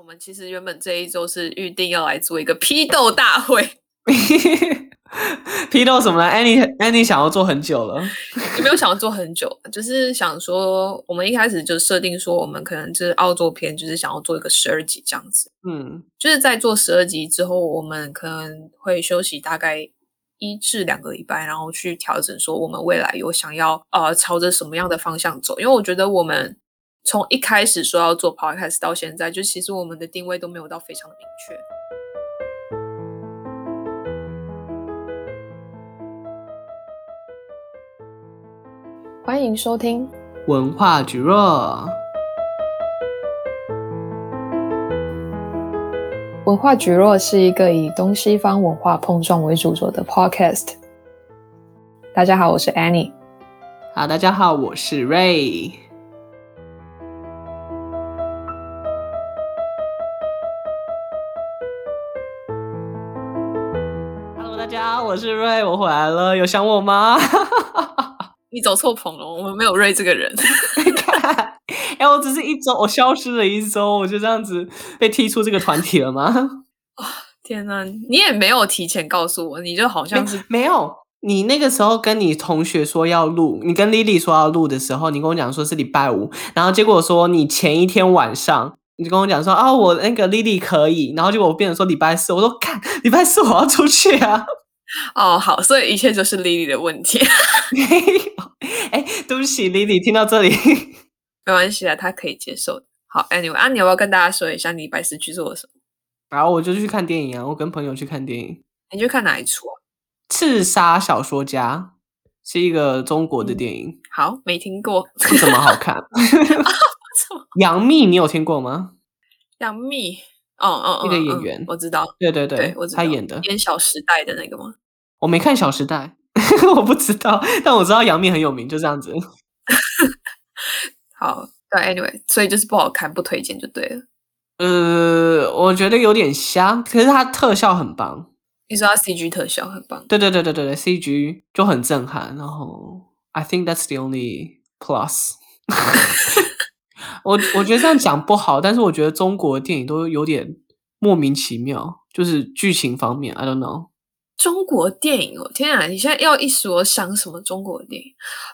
我们其实原本这一周是预定要来做一个批斗大会，批斗什么呢？Annie Annie 想要做很久了，有没有想要做很久？就是想说，我们一开始就设定说，我们可能就是澳洲篇，就是想要做一个十二集这样子。嗯，就是在做十二集之后，我们可能会休息大概一至两个礼拜，然后去调整说我们未来有想要呃朝着什么样的方向走。因为我觉得我们。从一开始说要做 podcast 到现在，就其实我们的定位都没有到非常的明确。欢迎收听文化蒟蒻。文化蒟蒻是一个以东西方文化碰撞为主轴的 podcast。大家好，我是 Annie。好，大家好，我是 Ray。我是瑞，我回来了，有想我吗？你走错棚了，我们没有瑞这个人。哎、欸，我只是一周，我消失了一周，我就这样子被踢出这个团体了吗？哦，天哪，你也没有提前告诉我，你就好像是没，没有。你那个时候跟你同学说要录，你跟 Lily 说要录的时候，你跟我讲说是礼拜五，然后结果说你前一天晚上你就跟我讲说啊，我那个 Lily 可以，然后结果我变成说礼拜四，我说看礼拜四我要出去啊。哦，好，所以一切就是 Lily 的问题。哎，对不起，Lily，听到这里 没关系啊，他可以接受的。好，Anyway，啊，你要不要跟大家说一下你礼拜四去做了什么？然后我就去看电影啊，我跟朋友去看电影。你去看哪一出啊？刺杀小说家是一个中国的电影。嗯、好，没听过，不怎么好看。杨幂，你有听过吗？杨幂。哦哦，那个演员、嗯、我知道，对对对，对我知道他演的演《小时代》的那个吗？我没看《小时代》，我不知道，但我知道杨幂很有名，就这样子。好，对，Anyway，所以就是不好看，不推荐就对了。呃，我觉得有点瞎，可是它特效很棒。你说它 CG 特效很棒？对对对对对对，CG 就很震撼。然后，I think that's the only plus。我我觉得这样讲不好，但是我觉得中国的电影都有点莫名其妙，就是剧情方面，I don't know。中国电影哦，天啊！你现在要一说想什么中国电影？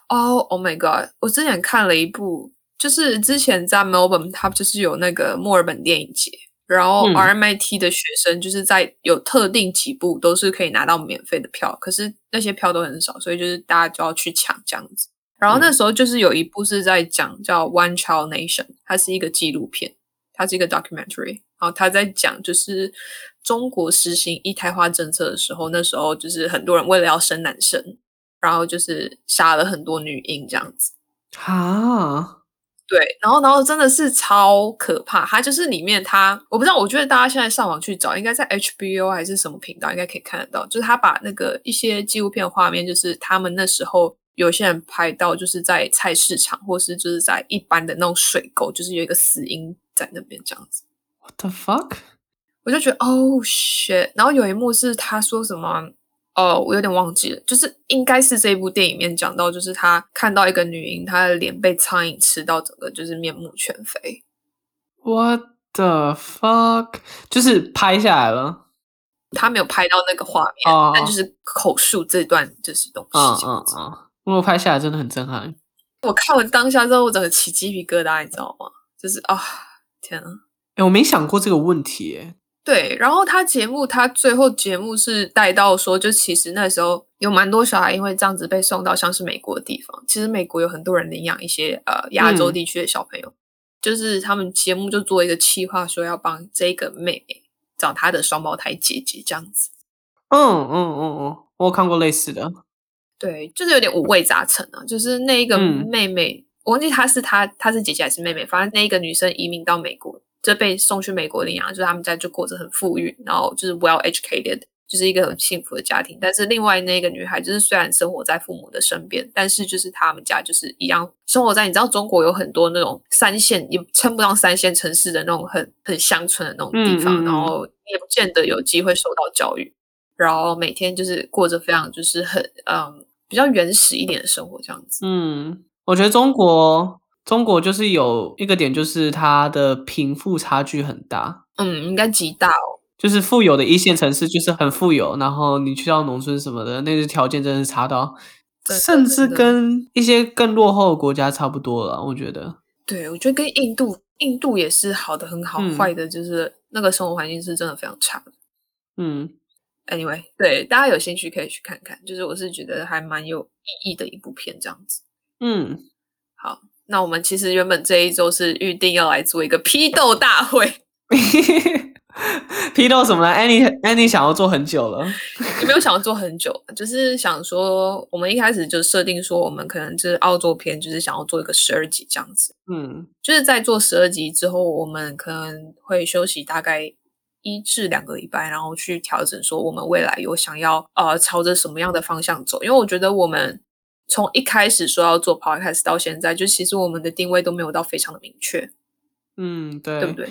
哦，Oh my God！我之前看了一部，就是之前在 Melbourne，它就是有那个墨尔本电影节，然后 RMIT 的学生就是在有特定几部都是可以拿到免费的票，可是那些票都很少，所以就是大家就要去抢这样子。然后那时候就是有一部是在讲叫《One Child Nation》，它是一个纪录片，它是一个 documentary。然后他在讲就是中国实行一胎化政策的时候，那时候就是很多人为了要生男生，然后就是杀了很多女婴这样子。啊，对，然后然后真的是超可怕。它就是里面它，我不知道，我觉得大家现在上网去找，应该在 HBO 还是什么频道，应该可以看得到。就是他把那个一些纪录片画面，就是他们那时候。有些人拍到就是在菜市场，或是就是在一般的那种水沟，就是有一个死婴在那边这样子。What the fuck？我就觉得哦 shit。然后有一幕是他说什么？哦，我有点忘记了，就是应该是这部电影里面讲到，就是他看到一个女婴，她的脸被苍蝇吃到，整个就是面目全非。What the fuck？就是拍下来了，他没有拍到那个画面，oh. 但就是口述这段就是东西。嗯嗯嗯。我拍下来真的很震撼。我看完当下之后，我整个起鸡皮疙瘩，你知道吗？就是啊，天啊！哎、欸，我没想过这个问题，哎。对，然后他节目，他最后节目是带到说，就其实那时候有蛮多小孩因为这样子被送到像是美国的地方。其实美国有很多人领养一些呃亚洲地区的小朋友，嗯、就是他们节目就做一个企划，说要帮这个妹妹找她的双胞胎姐姐这样子。嗯嗯嗯嗯，我有看过类似的。对，就是有点五味杂陈啊。就是那一个妹妹，嗯、我忘记她是她，她是姐姐还是妹妹。反正那一个女生移民到美国，就被送去美国领养，就是他们家就过着很富裕，然后就是 well educated，就是一个很幸福的家庭。但是另外那个女孩，就是虽然生活在父母的身边，但是就是他们家就是一样生活在，你知道中国有很多那种三线也称不上三线城市的那种很很乡村的那种地方，嗯嗯嗯，然后也不见得有机会受到教育。然后每天就是过着非常就是很嗯比较原始一点的生活这样子。嗯，我觉得中国中国就是有一个点，就是它的贫富差距很大。嗯，应该极大哦。就是富有的一线城市就是很富有，然后你去到农村什么的，那个条件真的是差到，甚至跟一些更落后的国家差不多了。我觉得，对，我觉得跟印度，印度也是好的很好，嗯、坏的就是那个生活环境是真的非常差的。嗯，Anyway，对，大家有兴趣可以去看看，就是我是觉得还蛮有意义的一部片，这样子。嗯，好，那我们其实原本这一周是预定要来做一个批斗大会。批斗什么呢？Annie Annie 想要做很久了，有没有想要做很久？就是想说，我们一开始就设定说，我们可能就是澳洲片，就是想要做一个十二集这样子。嗯，就是在做十二集之后，我们可能会休息大概一至两个礼拜，然后去调整说我们未来有想要呃朝着什么样的方向走。因为我觉得我们从一开始说要做 Podcast 到现在，就其实我们的定位都没有到非常的明确。嗯，对，对不对？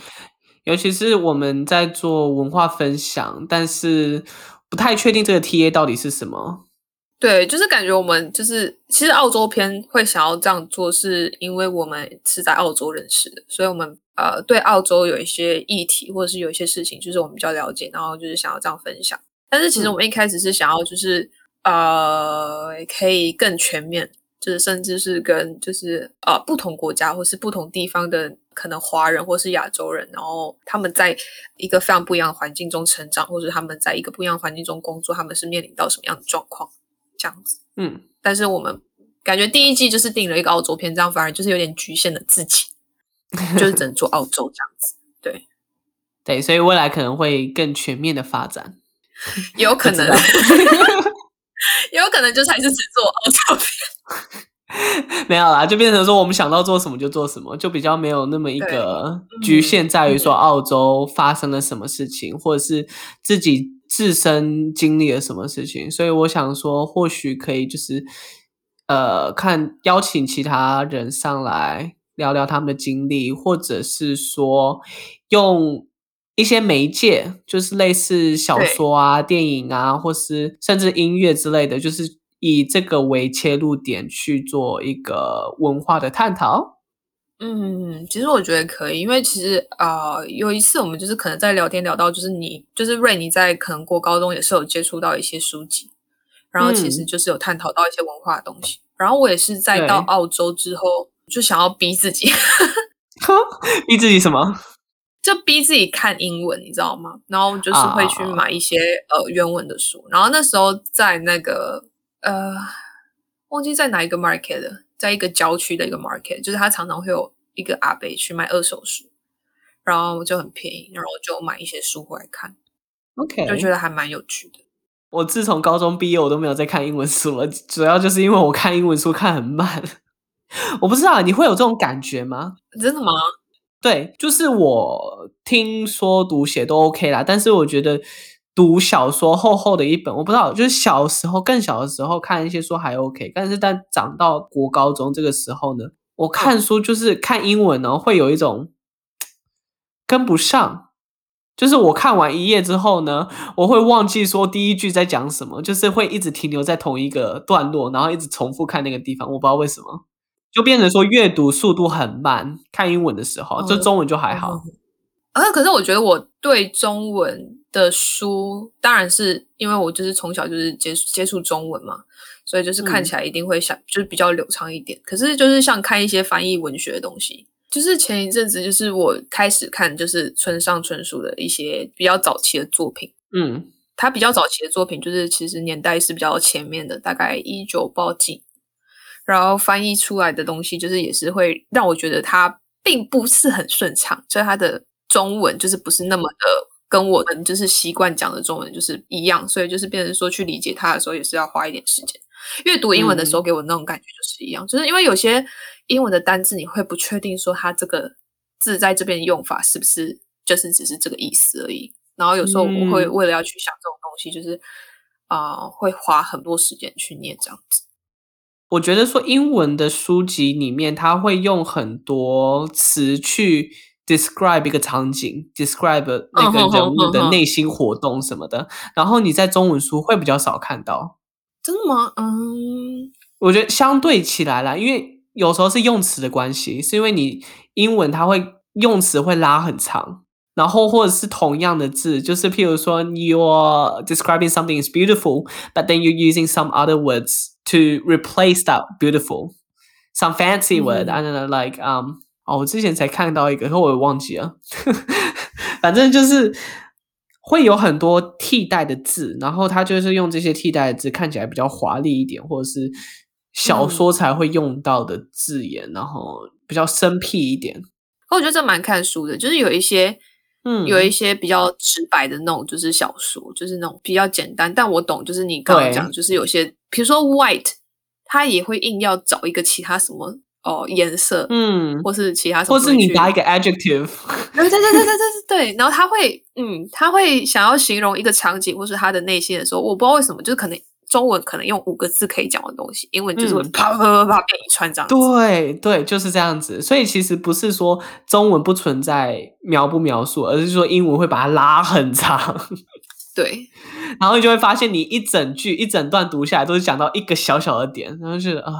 尤其是我们在做文化分享，但是不太确定这个 TA 到底是什么。对，就是感觉我们就是其实澳洲片会想要这样做，是因为我们是在澳洲认识的，所以我们呃对澳洲有一些议题或者是有一些事情，就是我们比较了解，然后就是想要这样分享。但是其实我们一开始是想要就是、嗯、呃可以更全面。就是甚至是跟就是呃不同国家或是不同地方的可能华人或是亚洲人，然后他们在一个非常不一样的环境中成长，或者他们在一个不一样的环境中工作，他们是面临到什么样的状况？这样子，嗯。但是我们感觉第一季就是定了一个澳洲篇，这样反而就是有点局限了自己，就是只能做澳洲这样子。对，对，所以未来可能会更全面的发展，有可能，有可能就是还是只做澳洲篇。没有啦，就变成说我们想到做什么就做什么，就比较没有那么一个局限在于说澳洲发生了什么事情，或者是自己自身经历了什么事情。所以我想说，或许可以就是呃，看邀请其他人上来聊聊他们的经历，或者是说用一些媒介，就是类似小说啊、电影啊，或是甚至音乐之类的，就是。以这个为切入点去做一个文化的探讨。嗯，其实我觉得可以，因为其实啊、呃，有一次我们就是可能在聊天聊到，就是你就是瑞你在可能过高中也是有接触到一些书籍，然后其实就是有探讨到一些文化的东西。嗯、然后我也是在到澳洲之后就想要逼自己 逼自己什么？就逼自己看英文，你知道吗？然后就是会去买一些、啊、呃原文的书。然后那时候在那个。呃，忘记在哪一个 market 了，在一个郊区的一个 market，就是他常常会有一个阿伯去卖二手书，然后就很便宜，然后我就买一些书回来看，OK，就觉得还蛮有趣的。我自从高中毕业，我都没有再看英文书了，主要就是因为我看英文书看很慢。我不知道你会有这种感觉吗？真的吗？对，就是我听说读写都 OK 啦，但是我觉得。读小说厚厚的一本，我不知道，就是小时候更小的时候看一些书还 OK，但是但长到国高中这个时候呢，我看书就是看英文呢，会有一种跟不上，就是我看完一页之后呢，我会忘记说第一句在讲什么，就是会一直停留在同一个段落，然后一直重复看那个地方，我不知道为什么，就变成说阅读速度很慢，看英文的时候，就中文就还好。啊，可是我觉得我对中文的书，当然是因为我就是从小就是接接触中文嘛，所以就是看起来一定会想、嗯、就是比较流畅一点。可是就是像看一些翻译文学的东西，就是前一阵子就是我开始看就是村上春树的一些比较早期的作品，嗯，他比较早期的作品就是其实年代是比较前面的，大概一九八几，然后翻译出来的东西就是也是会让我觉得他并不是很顺畅，就是他的。中文就是不是那么的跟我们就是习惯讲的中文就是一样，所以就是变成说去理解它的时候也是要花一点时间。阅读英文的时候给我那种感觉就是一样，嗯、就是因为有些英文的单字你会不确定说它这个字在这边用法是不是就是只是这个意思而已。然后有时候我会为了要去想这种东西，就是啊、呃、会花很多时间去念这样子。我觉得说英文的书籍里面，它会用很多词去。describe 一个场景，describe 那个人物的内心活动什么的，uh -huh, uh -huh. 然后你在中文书会比较少看到。真的吗？嗯，我觉得相对起来啦，因为 有时候是用词的关系，是因为你英文它会用词会拉很长，然后或者是同样的字，就是譬如说 you're describing something is beautiful，but then you're using some other words to replace that beautiful，some fancy word，I don't know like um， 哦，我之前才看到一个，可我也忘记了，反正就是会有很多替代的字，然后他就是用这些替代的字看起来比较华丽一点，或者是。小说才会用到的字眼，嗯、然后比较生僻一点。我觉得这蛮看书的，就是有一些，嗯，有一些比较直白的那种，就是小说，就是那种比较简单。但我懂，就是你刚刚讲，就是有些，比如说 white，他也会硬要找一个其他什么哦颜色，嗯，或是其他什么，或是你搭一个 adjective，对对对对对对对，然后他会，嗯，他会想要形容一个场景或是他的内心的时候，我不知道为什么，就是可能。中文可能用五个字可以讲的东西，英文就是会啪啪啪啪变一串这样子。对对，就是这样子。所以其实不是说中文不存在描不描述，而是说英文会把它拉很长。对，然后你就会发现，你一整句一整段读下来都是讲到一个小小的点，然后就是啊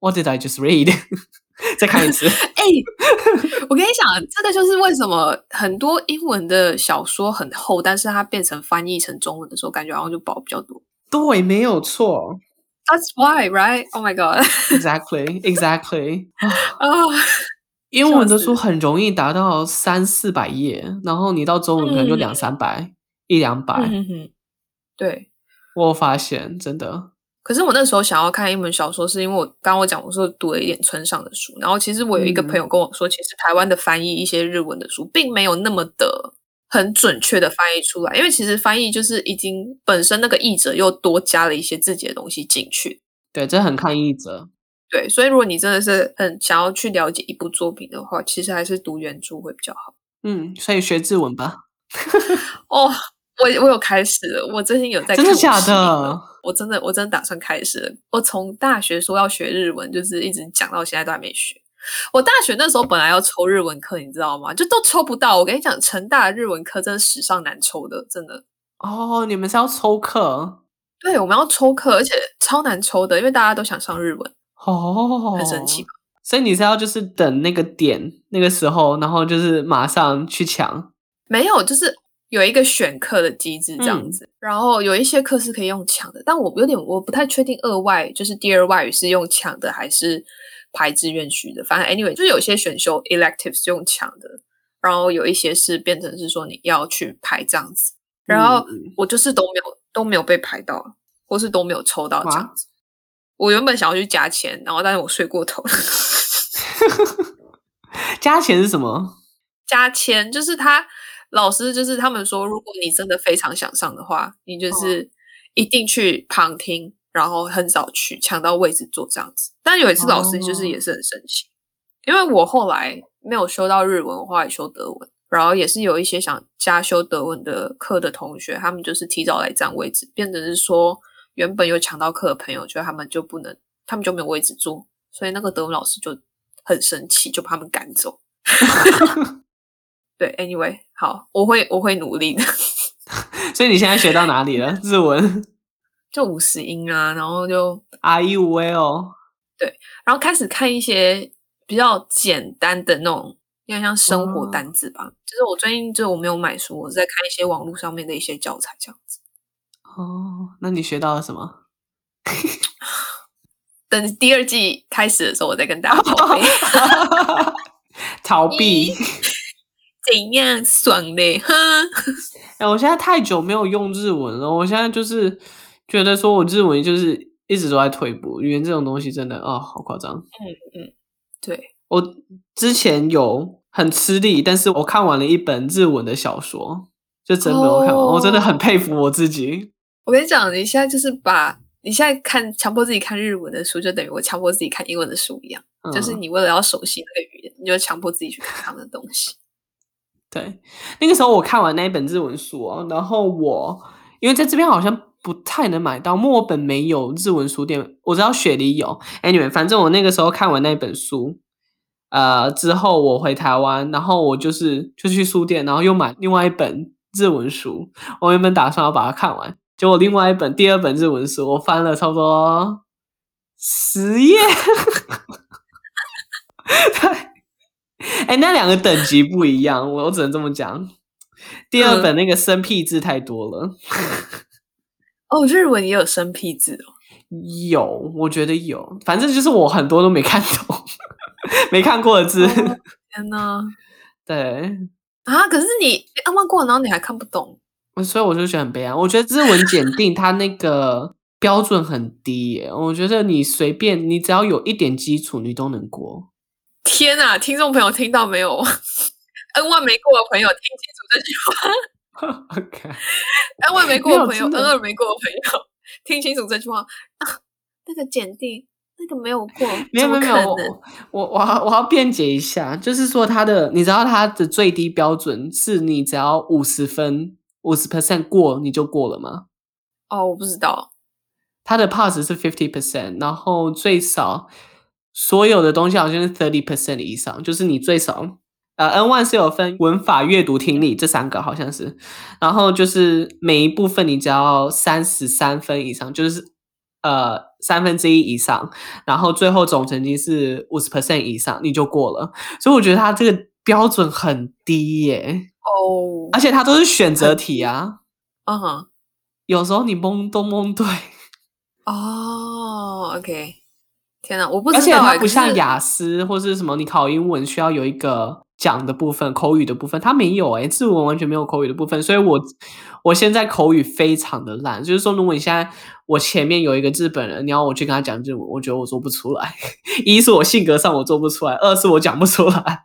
，What did I just read？再看一次。哎、欸，我跟你讲，这个就是为什么很多英文的小说很厚，但是它变成翻译成中文的时候，感觉好像就薄比较多。对，没有错。That's why, right? Oh my god. Exactly, exactly. 啊，英文的书很容易达到三四百页，然后你到中文可能就两三百、嗯、一两百。嗯哼，对，我发现真的。可是我那时候想要看一本小说，是因为我刚刚我讲我说读了一点村上的书，然后其实我有一个朋友跟我说，嗯、其实台湾的翻译一些日文的书，并没有那么的。很准确的翻译出来，因为其实翻译就是已经本身那个译者又多加了一些自己的东西进去。对，这很看译者。对，所以如果你真的是很想要去了解一部作品的话，其实还是读原著会比较好。嗯，所以学日文吧。哦，我我有开始了，我最近有在看。真的假的？我真的我真的打算开始了。我从大学说要学日文，就是一直讲到现在都还没学。我大学那时候本来要抽日文课，你知道吗？就都抽不到。我跟你讲，成大的日文课真的史上难抽的，真的。哦，你们是要抽课？对，我们要抽课，而且超难抽的，因为大家都想上日文。哦，很神奇。所以你是要就是等那个点那个时候，然后就是马上去抢？没有，就是有一个选课的机制这样子。嗯、然后有一些课是可以用抢的，但我有点我不太确定二外就是第二外语是用抢的还是。排志愿序的，反正 anyway 就是有些选修 electives 是用抢的，然后有一些是变成是说你要去排这样子，然后我就是都没有都没有被排到，或是都没有抽到这样子。我原本想要去加签，然后但是我睡过头了。加签是什么？加签就是他老师就是他们说，如果你真的非常想上的话，你就是一定去旁听。然后很少去抢到位置坐这样子，但有一次老师就是也是很生气，哦、因为我后来没有修到日文，我后来修德文，然后也是有一些想加修德文的课的同学，他们就是提早来占位置，变成是说原本有抢到课的朋友，就他们就不能，他们就没有位置坐，所以那个德文老师就很生气，就把他们赶走。对，anyway，好，我会我会努力的。所以你现在学到哪里了？日文？就五十音啊，然后就 Are you well？对，然后开始看一些比较简单的那种，有点像生活单字吧。哦、就是我最近就是我没有买书，我是在看一些网络上面的一些教材这样子。哦，那你学到了什么？等第二季开始的时候，我再跟大家报备。逃避？怎样爽嘞？哈！哎，我现在太久没有用日文了，我现在就是。觉得说我日文就是一直都在退步，语言这种东西真的啊、哦，好夸张。嗯嗯，对，我之前有很吃力，但是我看完了一本日文的小说，就真的我看完，哦、我真的很佩服我自己。我跟你讲，你现在就是把你现在看强迫自己看日文的书，就等于我强迫自己看英文的书一样，嗯、就是你为了要熟悉那个语言，你就强迫自己去看他们的东西。对，那个时候我看完那一本日文书哦，然后我因为在这边好像。不太能买到，墨本没有日文书店。我知道雪梨有。Anyway，反正我那个时候看完那本书，呃，之后我回台湾，然后我就是就去书店，然后又买另外一本日文书。我原本打算要把它看完，结果另外一本第二本日文书，我翻了差不多十页。对，哎，那两个等级不一样，我我只能这么讲。第二本那个生僻字太多了。嗯、哦，日文也有生僻字哦。有，我觉得有，反正就是我很多都没看懂，没看过的字。哦、天哪！对啊，可是你刚刚过，然后你还看不懂，所以我就觉得很悲哀。我觉得日文检定它那个标准很低耶，我觉得你随便，你只要有一点基础，你都能过。天哪，听众朋友听到没有？N 万没过的朋友听清楚这句话。OK，N 万没过的朋友，N 二没过的朋友。听清楚这句话啊！那个检定那个没有过，没有没有没有，我我我要我要辩解一下，就是说他的，你知道他的最低标准是你只要五十分五十 percent 过你就过了吗？哦，我不知道，他的 pass 是 fifty percent，然后最少所有的东西好像是 thirty percent 以上，就是你最少。呃，N one 是有分文法、阅读、听力这三个，好像是，然后就是每一部分你只要三十三分以上，就是呃三分之一以上，然后最后总成绩是五十 percent 以上，你就过了。所以我觉得它这个标准很低耶。哦，oh, 而且它都是选择题啊。嗯哼、uh，huh. 有时候你蒙都蒙对。哦、oh,，OK。天哪，我不知道。而且它不像雅思或是什么，你考英文需要有一个。讲的部分，口语的部分，它没有诶、欸，日文完全没有口语的部分，所以我我现在口语非常的烂。就是说，如果你现在我前面有一个日本人，你要我去跟他讲日文，我觉得我做不出来。一是我性格上我做不出来，二是我讲不出来。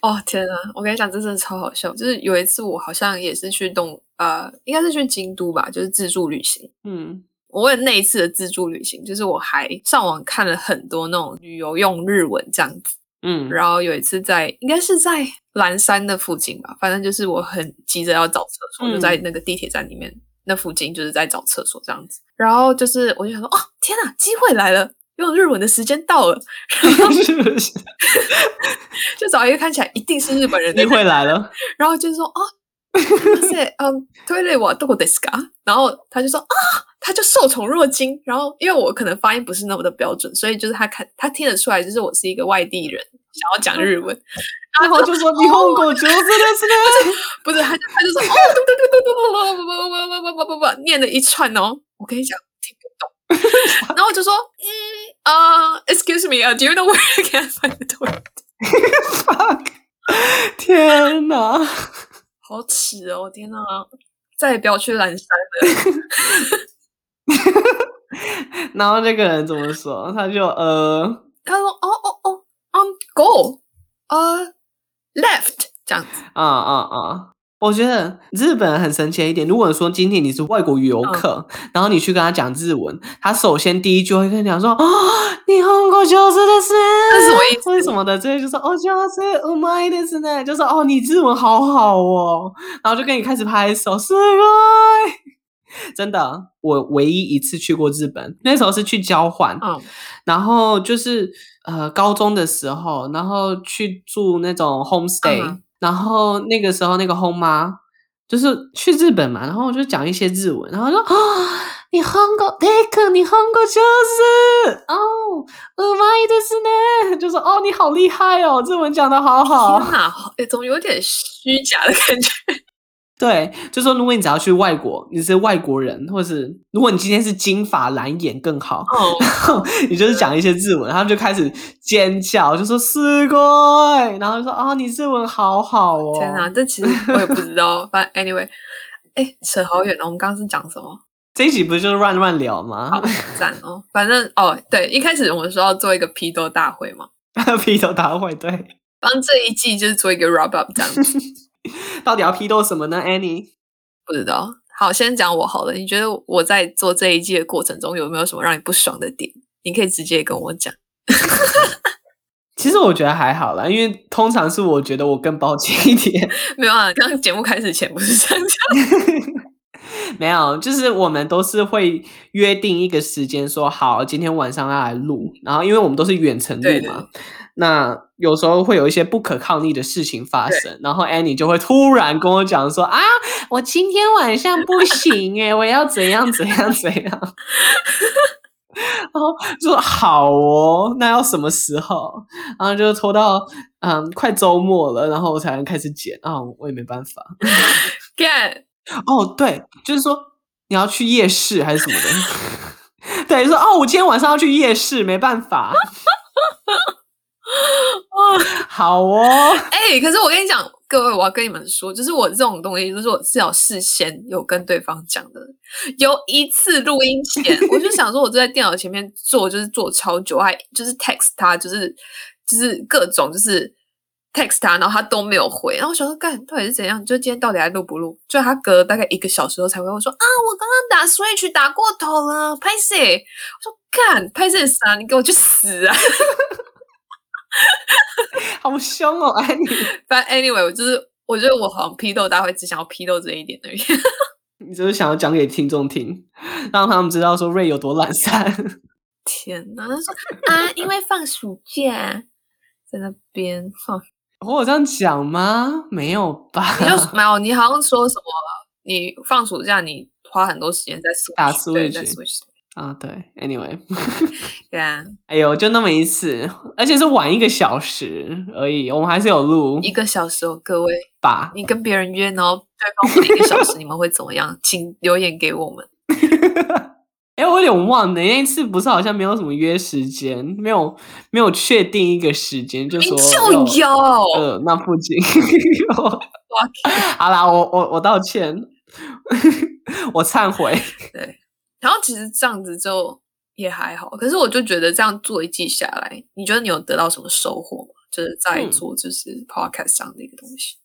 哦天啊，我跟你讲，这真的超好笑。就是有一次我好像也是去东呃，应该是去京都吧，就是自助旅行。嗯，我为了那一次的自助旅行，就是我还上网看了很多那种旅游用日文这样子。嗯，然后有一次在，应该是在蓝山的附近吧，反正就是我很急着要找厕所，嗯、就在那个地铁站里面那附近，就是在找厕所这样子。然后就是我就想说，哦，天哪，机会来了，用日文的时间到了，然后 是不是 就找一个看起来一定是日本人的人，机会来了，然后就说，哦。是嗯，トイレはどこですか？然后他就说啊，他就受宠若惊。然后因为我可能发音不是那么的标准，所以就是他看他听得出来，就是我是一个外地人，想要讲日文。然后就说日本语上手ですね。不是，他就他就说哦，不不不不不不不不不不不不，念了一串哦。我跟你讲，听不懂。然后我就说嗯啊，Excuse me，Do you know where I can find the toilet？天哪！ 好耻哦！天哪，再也不要去蓝山了。然后那个人怎么说？他就呃，他说：“哦哦哦，um go，呃、uh,，left 这样子。”啊啊啊！我觉得日本人很神奇的一点，如果说今天你是外国游客，嗯、然后你去跟他讲日文，他首先第一句会跟你讲说：“哦，日本语上手ですね。”这是什么意思？为什么的？这些就说：“哦，上手うまいですね。”就说：“哦，你日文好好哦。”然后就跟你开始拍手，すごい！真的，我唯一一次去过日本，那时候是去交换，嗯、然后就是呃高中的时候，然后去住那种 homestay。嗯 然后那个时候，那个后妈就是去日本嘛，然后我就讲一些日文，然后说啊，你韩国，那个你韩国就是哦，うまいですね，就说哦，你好厉害哦，日文讲得好好，天哪，哎，总有点虚假的感觉。 对，就说如果你只要去外国，你是外国人，或是如果你今天是金发蓝眼更好，oh. 然后你就是讲一些日文，然后就开始尖叫，就说すごい，然后就说啊、哦，你日文好好哦。天哪，这其实我也不知道。反正 anyway，哎，扯好远了。我们刚刚是讲什么？这一集不是就是乱乱聊吗？好赞哦。反正哦，对，一开始我们说要做一个批斗大会嘛，批斗大会，对，帮这一季就是做一个 wrap up 这样子。 到底要批斗什么呢，Annie？不知道。好，先讲我好了。你觉得我在做这一季的过程中有没有什么让你不爽的点？你可以直接跟我讲。其实我觉得还好啦，因为通常是我觉得我更抱歉一点。没有啊，刚刚节目开始前不是这样讲。没有，就是我们都是会约定一个时间，说好今天晚上要来录。然后，因为我们都是远程录嘛。对对那有时候会有一些不可抗力的事情发生，然后 Annie 就会突然跟我讲说：“啊，我今天晚上不行诶，我要怎样怎样怎样。”然后就说好哦，那要什么时候？然后就拖到嗯快周末了，然后我才能开始剪啊、哦，我也没办法。干哦，对，就是说你要去夜市还是什么的？对，说哦，我今天晚上要去夜市，没办法。好哦，哎、欸，可是我跟你讲，各位，我要跟你们说，就是我这种东西，就是我至少事先有跟对方讲的。有一次录音前，我就想说，我坐在电脑前面做，就是做超久，还就是 text 他，就是就是各种就是 text 他，然后他都没有回，然后我想说，干到底是怎样？就今天到底还录不录？就他隔了大概一个小时后才回我说啊，我刚刚打 Switch 打过头了，拍谢。我说干，拍谢啥？你给我去死啊！好凶哦，安妮。反正 anyway，我就是我觉得我好像批斗大会只想要批斗这一点而已。你就是想要讲给听众听，让他们知道说瑞有多懒散。天哪，他说啊，因为放暑假在那边放。我有这样讲吗？没有吧？你就没有，你好像说什么？你放暑假，你花很多时间在 Switch, 打 Switch。在 Switch 啊，对，Anyway，对啊，哎呦，就那么一次，而且是晚一个小时而已，我们还是有录一个小时哦，各位，吧，你跟别人约，然后对方晚一个小时，你们会怎么样？请留言给我们。哎，我有点忘了，那一次不是好像没有什么约时间，没有没有确定一个时间，就说就有，呃，那附近 有。好啦，我我我道歉，我忏悔，对。然后其实这样子就也还好，可是我就觉得这样做一季下来，你觉得你有得到什么收获吗？就是在做就是 podcast 上的一个东西。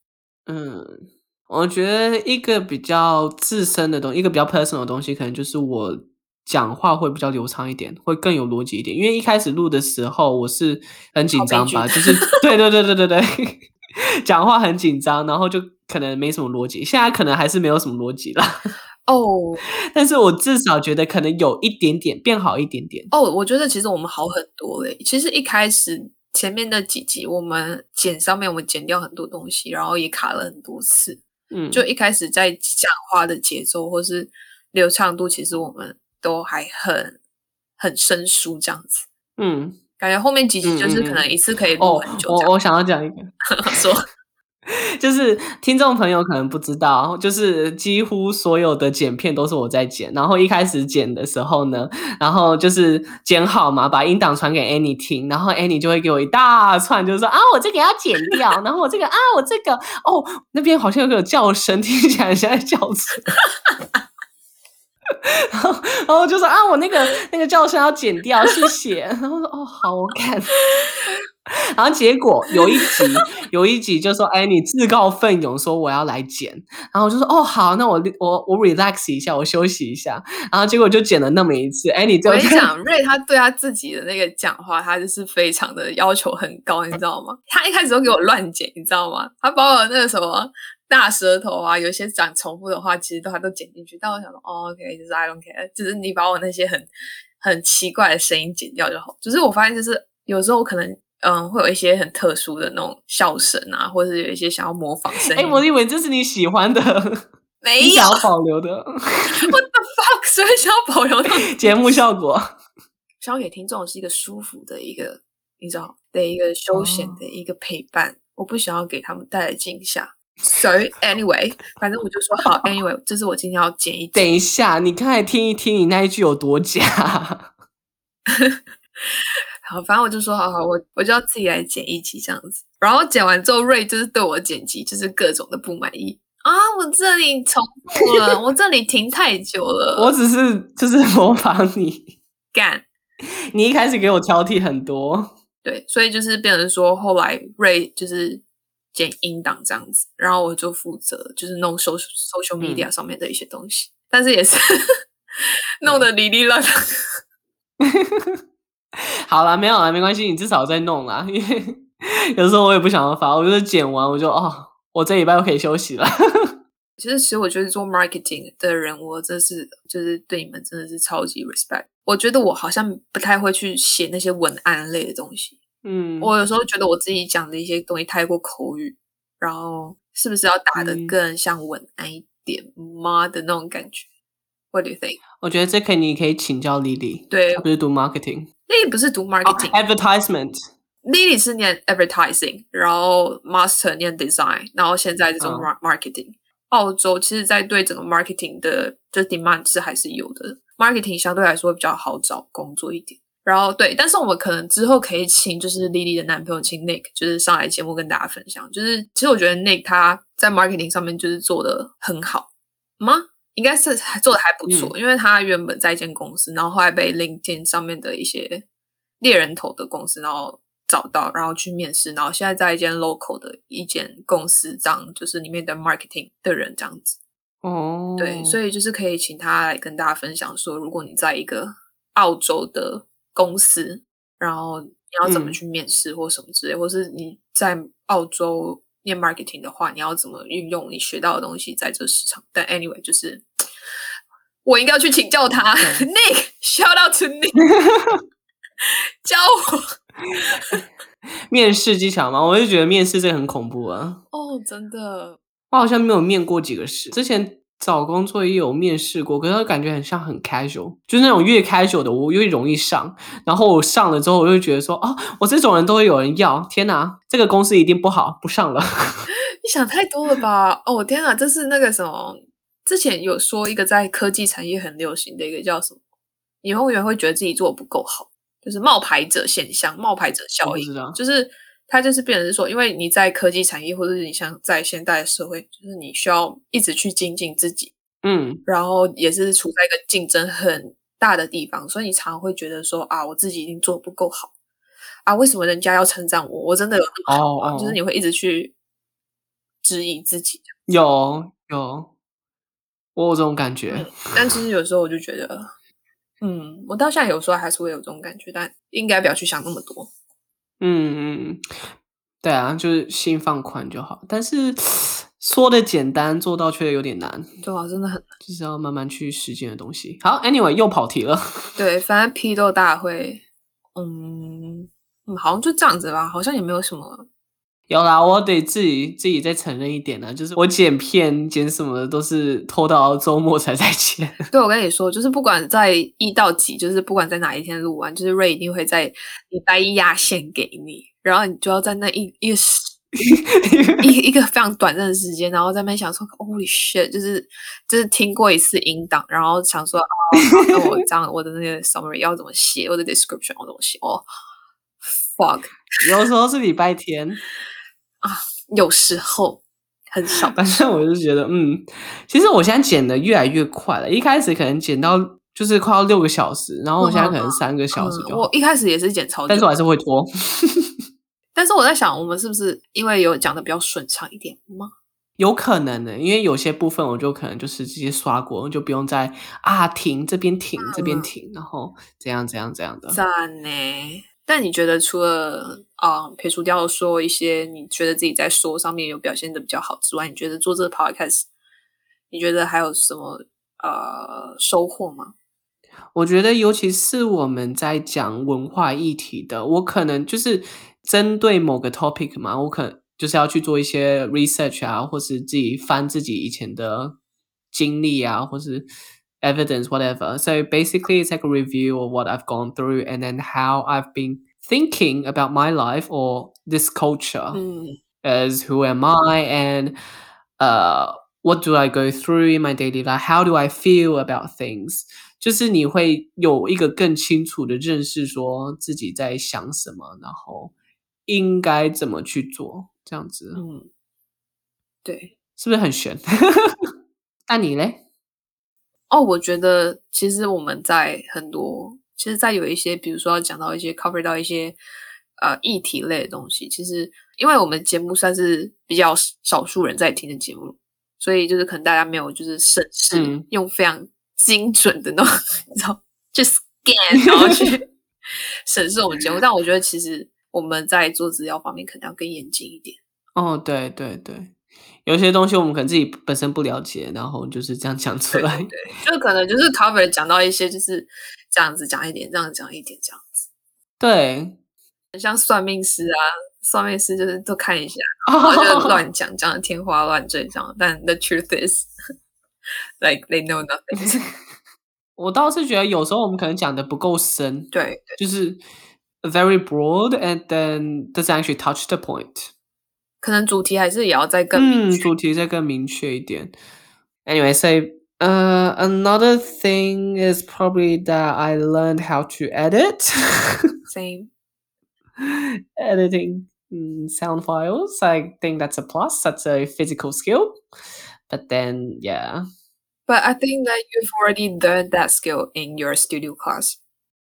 嗯，我觉得一个比较自身的东西，一个比较 personal 的东西，可能就是我讲话会比较流畅一点，会更有逻辑一点。因为一开始录的时候我是很紧张吧，就是 对对对对对对，讲话很紧张，然后就可能没什么逻辑。现在可能还是没有什么逻辑啦。哦，oh, 但是我至少觉得可能有一点点变好一点点。哦，oh, 我觉得其实我们好很多嘞。其实一开始前面的几集我们剪上面我们剪掉很多东西，然后也卡了很多次。嗯，就一开始在讲话的节奏或是流畅度，其实我们都还很很生疏这样子。嗯，感觉后面几集就是可能一次可以录很久。我我想要讲一个 说。就是听众朋友可能不知道，就是几乎所有的剪片都是我在剪。然后一开始剪的时候呢，然后就是剪好嘛，把音档传给 Annie 听，然后 Annie 就会给我一大串，就是说啊，我这个要剪掉，然后我这个啊，我这个哦，那边好像有个叫声，听起来像在叫车。然后然后就说啊，我那个那个叫声要剪掉，谢谢。然后说哦，好，我看。然后结果有一集，有一集就说：“哎，你自告奋勇说我要来剪。”然后我就说：“哦，好，那我我我 relax 一下，我休息一下。”然后结果就剪了那么一次。哎，你我跟你讲，瑞他对他自己的那个讲话，他就是非常的要求很高，你知道吗？他一开始都给我乱剪，你知道吗？他把我那个什么大舌头啊，有些讲重复的话，其实都他都剪进去。但我想说，哦，OK，就是 I don't care，就是你把我那些很很奇怪的声音剪掉就好。就是我发现，就是有时候我可能。嗯，会有一些很特殊的那种笑声啊，或者是有一些想要模仿声音。哎，我以为这是你喜欢的，没有想要保留的。What the fuck？所以想要保留的 节目效果，想要给听众是一个舒服的一个，你知道的一个休闲的一个陪伴。哦、我不想要给他们带来惊吓。所以 anyway，反正我就说好，anyway，这是我今天要剪一剪。等一下，你刚才听一听，你那一句有多假？好，反正我就说好好，我我就要自己来剪一集这样子。然后剪完之后，瑞就是对我剪辑就是各种的不满意啊！我这里重复了，我这里停太久了。我只是就是模仿你干，你一开始给我挑剔很多，对，所以就是变成说后来瑞就是剪音档这样子，然后我就负责就是弄 social social media 上面的一些东西，嗯、但是也是 弄得哩哩啦啦。好了，没有了，没关系，你至少在弄啦。因为有时候我也不想要发，我就是剪完我就哦，我这礼拜又可以休息了。其实，其实我觉得做 marketing 的人，我真是就是对你们真的是超级 respect。我觉得我好像不太会去写那些文案类的东西。嗯，我有时候觉得我自己讲的一些东西太过口语，然后是不是要打的更像文案一点妈的那种感觉？？What do you think？我觉得这可以，你可以请教 Lily。对，她不是读 marketing，Lily 不是读 marketing，advertisement。Oh, Lily 是念 advertising，然后 master 念 design，然后现在这种 marketing。澳洲其实，在对整个 marketing 的就 demand 是还是有的，marketing 相对来说比较好找工作一点。然后对，但是我们可能之后可以请就是 Lily 的男朋友请 Nick，就是上来节目跟大家分享。就是其实我觉得 Nick 他在 marketing 上面就是做的很好吗？应该是做的还不错，嗯、因为他原本在一间公司，然后后来被 LinkedIn 上面的一些猎人头的公司，然后找到，然后去面试，然后现在在一间 local 的一间公司，这样就是里面的 marketing 的人这样子。哦，对，所以就是可以请他来跟大家分享说，如果你在一个澳洲的。公司，然后你要怎么去面试或什么之类，嗯、或是你在澳洲念 marketing 的话，你要怎么运用你学到的东西在这个市场？但 anyway，就是我应该要去请教他。Nick，shout out to Nick，教我面试技巧吗？我就觉得面试这个很恐怖啊。哦，oh, 真的，我好像没有面过几个试，之前。找工作也有面试过，可是感觉很像很 casual，就是那种越 casual 的我越容易上。然后我上了之后，我就觉得说啊，我这种人都会有人要。天哪，这个公司一定不好，不上了。你想太多了吧？哦，天哪，这是那个什么？之前有说一个在科技产业很流行的一个叫什么？你永远会觉得自己做的不够好，就是冒牌者现象、冒牌者效应，就是。它就是变成是说，因为你在科技产业，或者是你像在现代的社会，就是你需要一直去精进自己，嗯，然后也是处在一个竞争很大的地方，所以你常常会觉得说啊，我自己已经做的不够好啊，为什么人家要称赞我？我真的有那么好吗？哦哦，就是你会一直去质疑自己。有有，我有这种感觉。嗯，但其实有时候我就觉得，嗯，我到现在有时候还是会有这种感觉，但应该不要去想那么多。嗯嗯，对啊，就是心放宽就好。但是说的简单，做到却有点难。对啊，真的很难，就是要慢慢去实践的东西。好，Anyway，又跑题了。对，反正批斗大会，嗯嗯，好像就这样子吧，好像也没有什么。有啦，我得自己自己再承认一点呢，就是我剪片剪什么的都是拖到周末才在剪。对，我跟你说，就是不管在一到几，就是不管在哪一天录完，就是 Ray 一定会在礼拜一压线给你，然后你就要在那一一时 一一个非常短暂的时间，然后在那边想说 Holy shit，就是就是听过一次音档，然后想说啊，那我这样我的那个 summary 要怎么写，我的 description 要怎么写？哦，fuck，有时候是礼拜天。啊，有时候很少，反正我就觉得，嗯，其实我现在剪的越来越快了。一开始可能剪到就是快要六个小时，然后我现在可能三个小时就。我一开始也是剪超久，但是我还是会拖。但是我在想，我们是不是因为有讲的比较顺畅一点吗？有可能的，因为有些部分我就可能就是直接刷过，就不用再啊停这边停这边停，然后怎样怎样怎样的。赞呢。但你觉得除了啊撇除掉说一些你觉得自己在说上面有表现的比较好之外，你觉得做这个 podcast，你觉得还有什么呃收获吗？我觉得尤其是我们在讲文化议题的，我可能就是针对某个 topic 嘛，我可能就是要去做一些 research 啊，或是自己翻自己以前的经历啊，或是。evidence, whatever. So basically, it's like a review of what I've gone through and then how I've been thinking about my life or this culture mm. as who am I and uh, what do I go through in my daily life? How do I feel about things? 就是你会有一个更清楚的认识，说自己在想什么，然后应该怎么去做，这样子。嗯，对，是不是很玄？那你嘞？ 哦，我觉得其实我们在很多，其实，在有一些，比如说要讲到一些 cover 到一些呃议题类的东西，其实因为我们节目算是比较少数人在听的节目，所以就是可能大家没有就是审视、嗯、用非常精准的那种，你知道，去 scan 然后去 审视我们节目。但我觉得其实我们在做资料方面可能要更严谨一点。哦，对对对。有些东西我们可能自己本身不了解，然后就是这样讲出来。对，对，就可能就是 cover 讲到一些就是这样子讲一点，这样讲一点这样子。对，像算命师啊，算命师就是都看一下，然后就乱讲，讲的天花乱坠这样。但 the truth is like they know nothing。我倒是觉得有时候我们可能讲的不够深，对，就是 very broad and then doesn't actually touch the point。可能主题还是也要再更明确，嗯，主题再更明确一点。Anyway, so uh, another thing is probably that I learned how to edit. Same. Editing sound files. I think that's a plus. That's a physical skill. But then, yeah. But I think that you've already learned that skill in your studio class.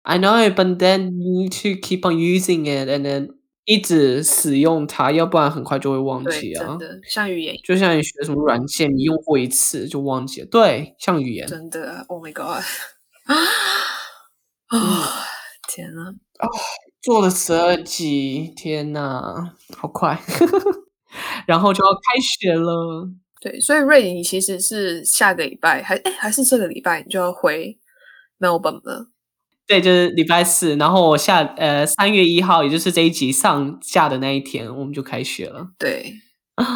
I know, but then you need to keep on using it and then 一直使用它，要不然很快就会忘记啊。真的，像语言，就像你学什么软件，你用过一次就忘记了。对，像语言。真的，Oh my God！啊，哦，天呐，哦，做了十二集，天呐，好快，然后就要开学了。对，所以瑞迪，你其实是下个礼拜，还哎，还是这个礼拜，你就要回 Melbourne 了。对，就是礼拜四，然后我下呃三月一号，也就是这一集上架的那一天，我们就开学了。对啊，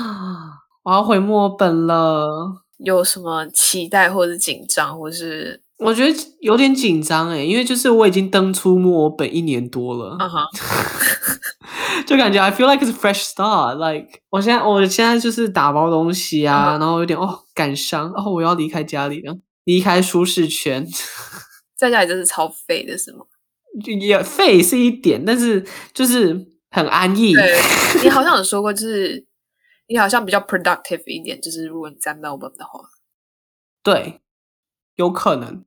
我要回墨尔本了，有什么期待或者是紧张，或是？我觉得有点紧张诶，因为就是我已经登出墨尔本一年多了，就感觉 I feel like it's a fresh start，like 我现在我现在就是打包东西啊，uh huh. 然后有点哦感伤，哦我要离开家里了，离开舒适圈。在家里真是超废的，是吗？也废是一点，但是就是很安逸。对，你好像有 说过，就是你好像比较 productive 一点，就是如果你在 Melbourne 的话，对，有可能，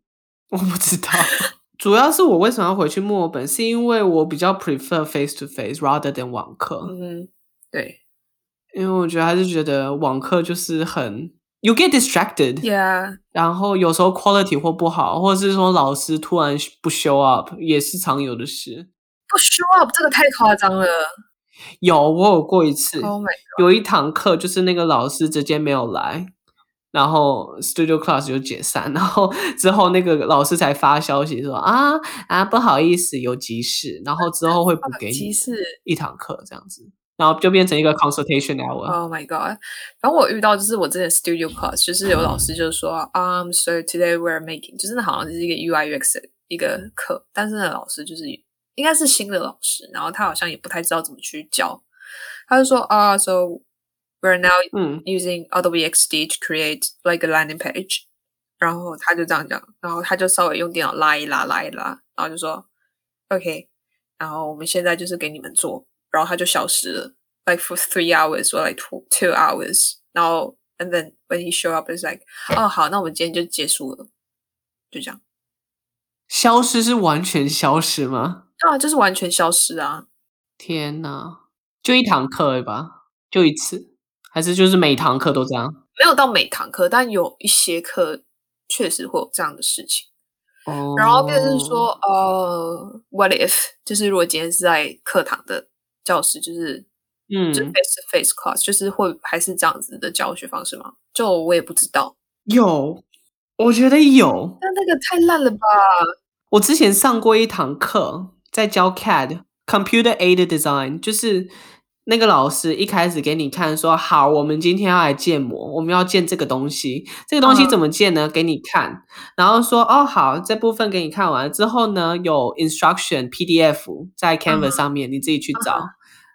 我不知道。主要是我为什么要回去墨尔本，是因为我比较 prefer face to face rather than 网课。嗯，对，因为我觉得还是觉得网课就是很。You get distracted. Yeah. 然后有时候 quality 或不好，或者是说老师突然不 show up，也是常有的事。不 show up 这个太夸张了。有，我有过一次。Oh. 有一堂课就是那个老师直接没有来，然后 studio class 就解散，然后之后那个老师才发消息说啊啊不好意思有急事，然后之后会补给你一堂课这样子。然后就变成一个 consultation hour。Oh my god！然后我遇到就是我之前 studio class，就是有老师就是说，um, so today we're making，就是那好像是一个 UI UX 的一个课，但是那老师就是应该是新的老师，然后他好像也不太知道怎么去教，他就说啊，so we're now using Adobe XD to create like a landing page，然后他就这样讲，然后他就稍微用电脑拉一拉拉一拉，然后就说 OK，然后我们现在就是给你们做。然后他就消失了，like for three hours or like two two hours。然后，and then when he show up, it's like，哦，好，那我们今天就结束了，就这样。消失是完全消失吗？对啊，就是完全消失啊！天哪，就一堂课吧，就一次，还是就是每堂课都这样？没有到每堂课，但有一些课确实会有这样的事情。哦。Oh. 然后变是说，呃，what if？就是如果今天是在课堂的。教室就是，嗯，就 face to face class，就是会还是这样子的教学方式吗？就我也不知道。有，我觉得有。但那个太烂了吧！我之前上过一堂课，在教 CAD（Computer Aided Design），就是那个老师一开始给你看说，好，我们今天要来建模，我们要建这个东西，这个东西怎么建呢？嗯、给你看，然后说，哦，好，这部分给你看完之后呢，有 instruction PDF 在 Canvas 上面，嗯、你自己去找。嗯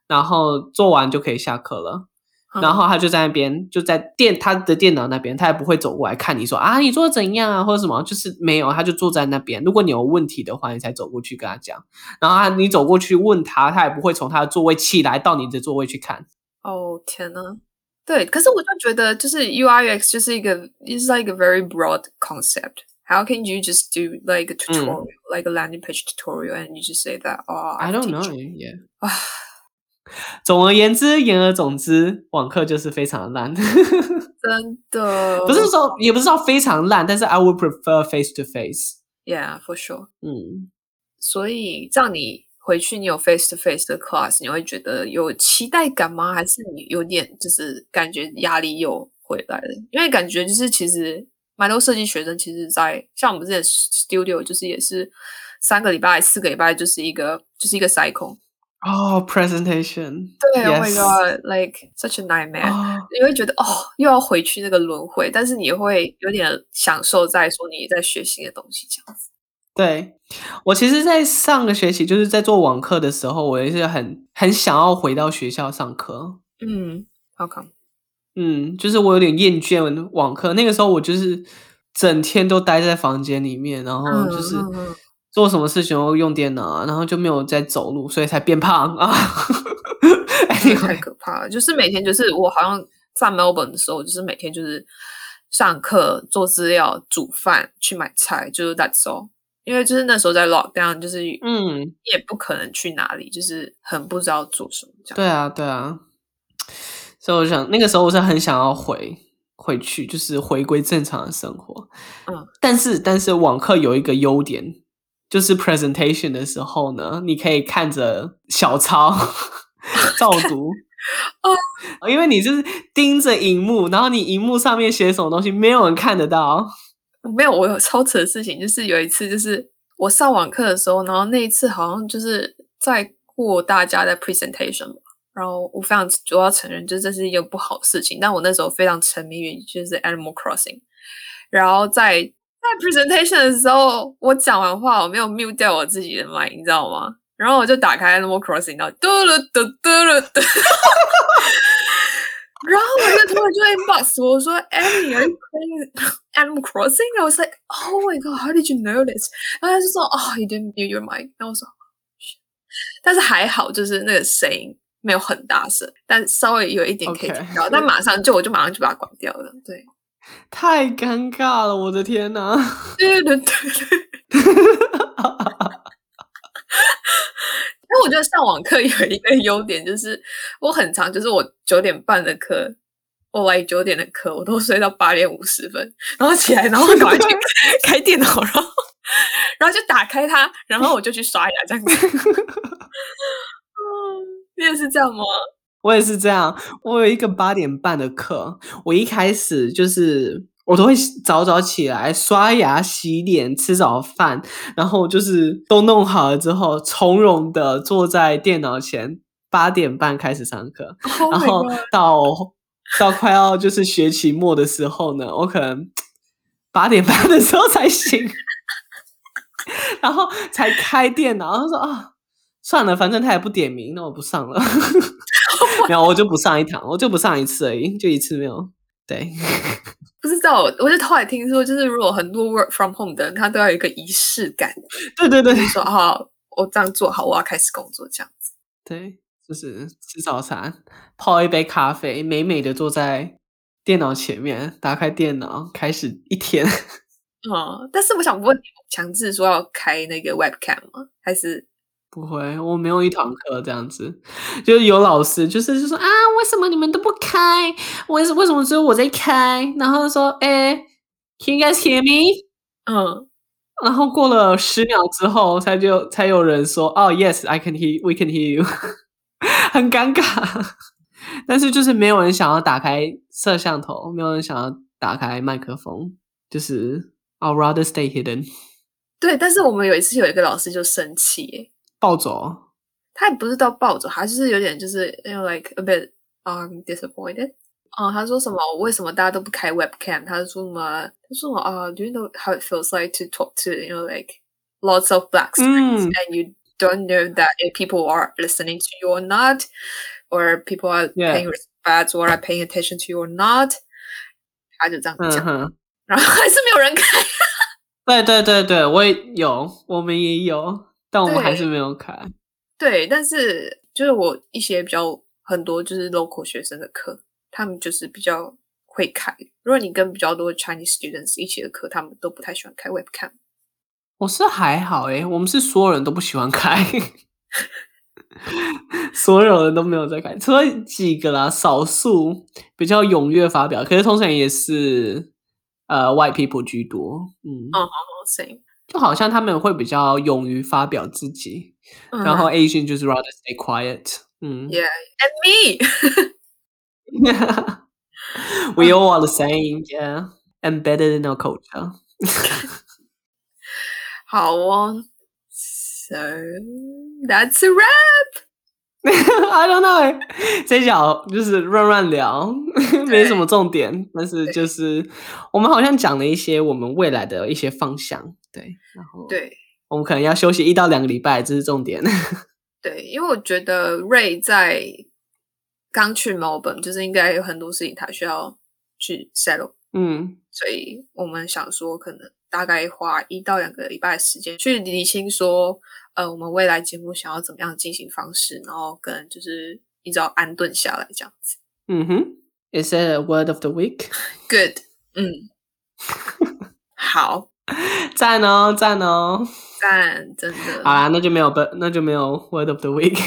然后做完就可以下课了，嗯、然后他就在那边，就在电他的电脑那边，他也不会走过来看你说啊，你做的怎样啊，或者什么，就是没有，他就坐在那边。如果你有问题的话，你才走过去跟他讲。然后他你走过去问他，他也不会从他的座位起来到你的座位去看。哦天呐，对，可是我就觉得就是 UI UX 就是一个，is like a very broad concept. How can you just do like a tutorial, 嗯、like a landing page tutorial, and you just say that? Oh, I don't know, yeah. 总而言之，言而总之，网课就是非常的烂，真的。不是说，也不是说非常烂，但是 I would prefer face to face. Yeah, for sure. 嗯，所以这样你回去，你有 face to face 的 class，你会觉得有期待感吗？还是你有点就是感觉压力又回来了？因为感觉就是其实蛮多设计学生，其实在像我们这些 studio，就是也是三个礼拜、四个礼拜，就是一个就是一个 cycle。哦、oh,，presentation，对、yes.，Oh my god，like such a nightmare，、oh. 你会觉得哦，又要回去那个轮回，但是你会有点享受在说你在学新的东西这样子。对，我其实，在上个学期就是在做网课的时候，我也是很很想要回到学校上课。嗯，好看。嗯，就是我有点厌倦网课，那个时候我就是整天都待在房间里面，然后就是。嗯嗯嗯做什么事情都用电脑啊，然后就没有在走路，所以才变胖啊！太可怕了，就是每天就是我好像在 Melbourne 的时候，就是每天就是上课、做资料、煮饭、去买菜，就是 That's all。因为就是那时候在 lockdown，就是嗯，也不可能去哪里，就是很不知道做什么这样。对啊，对啊。所以我想那个时候我是很想要回回去，就是回归正常的生活。嗯，但是但是网课有一个优点。就是 presentation 的时候呢，你可以看着小抄 照读 哦，因为你就是盯着荧幕，然后你荧幕上面写什么东西，没有人看得到。没有，我有超扯的事情，就是有一次，就是我上网课的时候，然后那一次好像就是在过大家的 presentation，嘛然后我非常主要承认，就这是一个不好的事情，但我那时候非常沉迷于就是 Animal Crossing，然后在。在 presentation 的时候，我讲完话，我没有 mute 掉我自己的麦，你知道吗？然后我就打开 Animal Crossing，然后嘟噜嘟嘟噜嘟，然后我就突然就 inbox 我说：“Annie，are you playing Animal Crossing？” I was like, “Oh my god, how did you know this？” 然后他就说：“哦、oh,，you didn't mute your mic。”然后我说：“但是还好，就是那个声音没有很大声，但稍微有一点可以听到。但马上就我就马上就把它关掉了，对。”太尴尬了，我的天哪！对对对对，因为我觉得上网课有一个优点，就是我很长，就是我九点半的课，我来九点的课，我都睡到八点五十分，然后起来，然后赶快去 开电脑，然后然后就打开它，然后我就去刷牙，这样子。嗯，你也是这样吗？我也是这样，我有一个八点半的课，我一开始就是我都会早早起来刷牙、洗脸、吃早饭，然后就是都弄好了之后，从容的坐在电脑前，八点半开始上课，oh、然后到到快要就是学期末的时候呢，我可能八点半的时候才醒，然后才开电脑，然后说啊，算了，反正他也不点名，那我不上了。没有，我就不上一堂，我就不上一次而已，就一次没有。对，不知道，我就后来听说，就是如果很多 work from home 的人，他都要有一个仪式感。对对对，就是、说好，我这样做好，我要开始工作，这样子。对，就是吃早餐，泡一杯咖啡，美美的坐在电脑前面，打开电脑，开始一天。哦，但是我想问你，强制说要开那个 webcam 吗？还是？不会，我没有一堂课这样子，就是有老师，就是就说啊，为什么你们都不开？为什为什么只有我在开？然后说，哎，Can you guys hear me？嗯，然后过了十秒之后，才就才有人说，哦，Yes，I can hear，We can hear you，很尴尬。但是就是没有人想要打开摄像头，没有人想要打开麦克风，就是 I'd rather stay hidden。对，但是我们有一次有一个老师就生气，暴走，他也不是到暴走，还是有点就是因为 like a bit um disappointed。啊，他说什么？为什么大家都不开 webcam？他说什么？他说什么啊？Do you know how it feels like to talk to you know like lots of black screens、嗯、and you don't know that if people are listening to you or not, or people are paying respect or are paying attention to you or not？他就这样讲、嗯，然后还是没有人开。对对对对，我也有，我们也有。 但我们还是没有开。对，但是就是我一些比较很多就是 local 学生的课，他们就是比较会开。如果你跟比较多 Chinese students 一起的课，他们都不太喜欢开 webcam。我是还好诶，我们是所有人都不喜欢开，所有人都没有在开，除了几个啦，少数比较踊跃发表，可是通常也是呃 white people 居多。嗯，哦，好好，same。就好像他们会比较勇于发表自己，嗯、然后 Asian 就是 rather stay quiet。嗯，Yeah，and me。We all are the same. Yeah, embedded in our culture. 好哦，So that's a wrap. I don't know，这小就是乱乱聊，没什么重点，但是就是我们好像讲了一些我们未来的一些方向，对，然后对，我们可能要休息一到两个礼拜，这是重点。对，因为我觉得 Ray 在刚去 Melbourne，就是应该有很多事情他需要去 settle，嗯，所以我们想说，可能大概花一到两个礼拜的时间去理清说。呃，我们未来节目想要怎么样进行方式，然后跟就是一直要安顿下来这样子。嗯哼，Is it a word of the week? Good，嗯，好，赞哦，赞哦，赞，真的。好啦，那就没有不，那就没有 word of the week。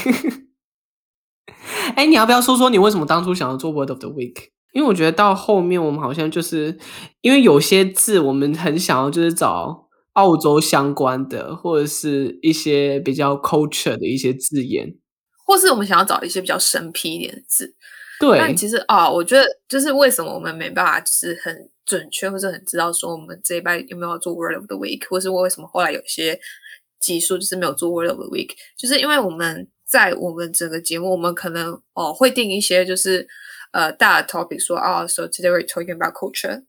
哎，你要不要说说你为什么当初想要做 word of the week？因为我觉得到后面我们好像就是因为有些字我们很想要就是找。澳洲相关的，或者是一些比较 culture 的一些字眼，或是我们想要找一些比较生僻一点的字。对，但其实啊、哦，我觉得就是为什么我们没办法，就是很准确或者很知道说我们这一拜有没有做 Word of the Week，或是为什么后来有些集数就是没有做 Word of the Week，就是因为我们在我们整个节目，我们可能哦会定一些就是呃大的 topic 说啊、哦，so today we're talking about culture，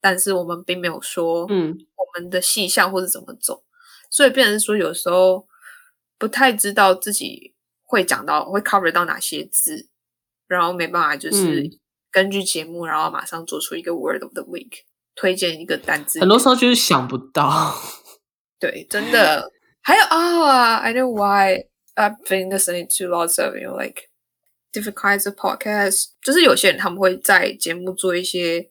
但是我们并没有说嗯。我们的细项或者怎么走，所以变成说有时候不太知道自己会讲到会 cover 到哪些字，然后没办法就是根据节目，然后马上做出一个 word of the week，推荐一个单字。很多时候就是想不到，对，真的。还有啊、oh,，I know why I've been listening to lots of you know like different kinds of podcasts，就是有些人他们会在节目做一些。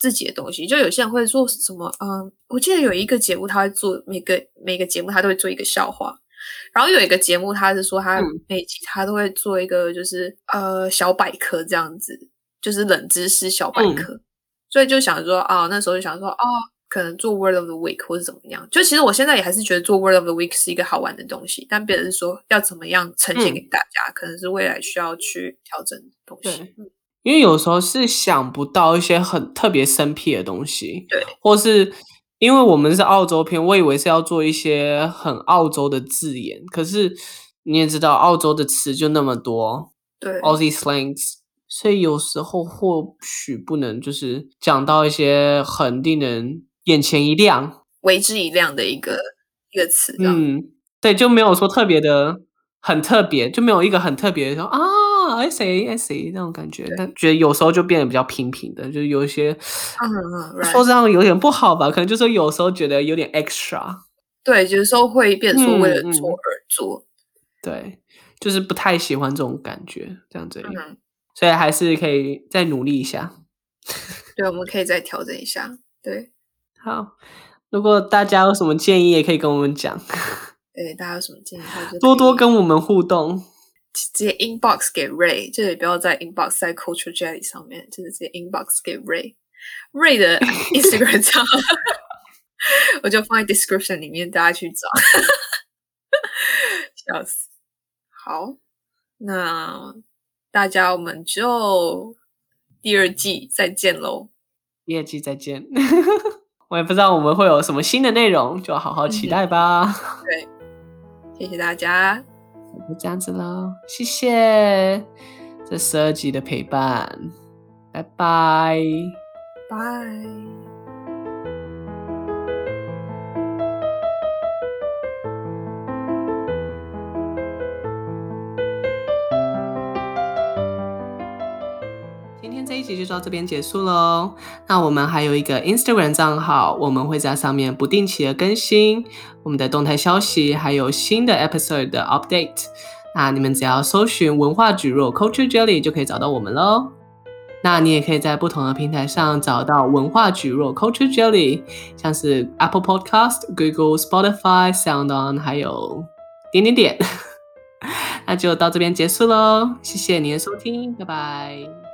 自己的东西，就有些人会做什么？嗯，我记得有一个节目，他会做每个每个节目，他都会做一个笑话。然后有一个节目，他是说他每集他都会做一个，就是、嗯、呃小百科这样子，就是冷知识小百科。嗯、所以就想说啊，那时候就想说啊，可能做 Word of the Week 或者怎么样。就其实我现在也还是觉得做 Word of the Week 是一个好玩的东西，但别人是说要怎么样呈现给大家，嗯、可能是未来需要去调整的东西。因为有时候是想不到一些很特别生僻的东西，对，或是因为我们是澳洲片，我以为是要做一些很澳洲的字眼，可是你也知道，澳洲的词就那么多，对，Aussie slangs，所以有时候或许不能就是讲到一些很令人眼前一亮、为之一亮的一个一个词，嗯，对，就没有说特别的很特别，就没有一个很特别的说啊。I see，那种感觉，但觉得有时候就变得比较平平的，就是有一些，嗯嗯，说这样有点不好吧？可能就是有时候觉得有点 extra，对，有时候会变成说为了做而做，嗯嗯，对，就是不太喜欢这种感觉，这样子，嗯，所以还是可以再努力一下，对，我们可以再调整一下，对，好，如果大家有什么建议，也可以跟我们讲，对，大家有什么建议，多多跟我们互动。直接 inbox 给 Ray，就是不要在 inbox 在 Culture Jelly 上面，就是直接 inbox 给 Ray。Ray 的 Instagram 账号我就放在 description 里面，大家去找。笑死！好，那大家我们就第二季再见喽。第二季再见。我也不知道我们会有什么新的内容，就好好期待吧。嗯、对，谢谢大家。就这样子喽，谢谢这十二集的陪伴，拜拜，拜。就到这边结束喽。那我们还有一个 Instagram 账号，我们会在上面不定期的更新我们的动态消息，还有新的 episode 的 update。那你们只要搜寻文化蒟蒻 Culture Jelly 就可以找到我们喽。那你也可以在不同的平台上找到文化蒟蒻 Culture Jelly，像是 Apple Podcast、Google、Spotify、SoundOn，还有点点点。那就到这边结束喽，谢谢您的收听，拜拜。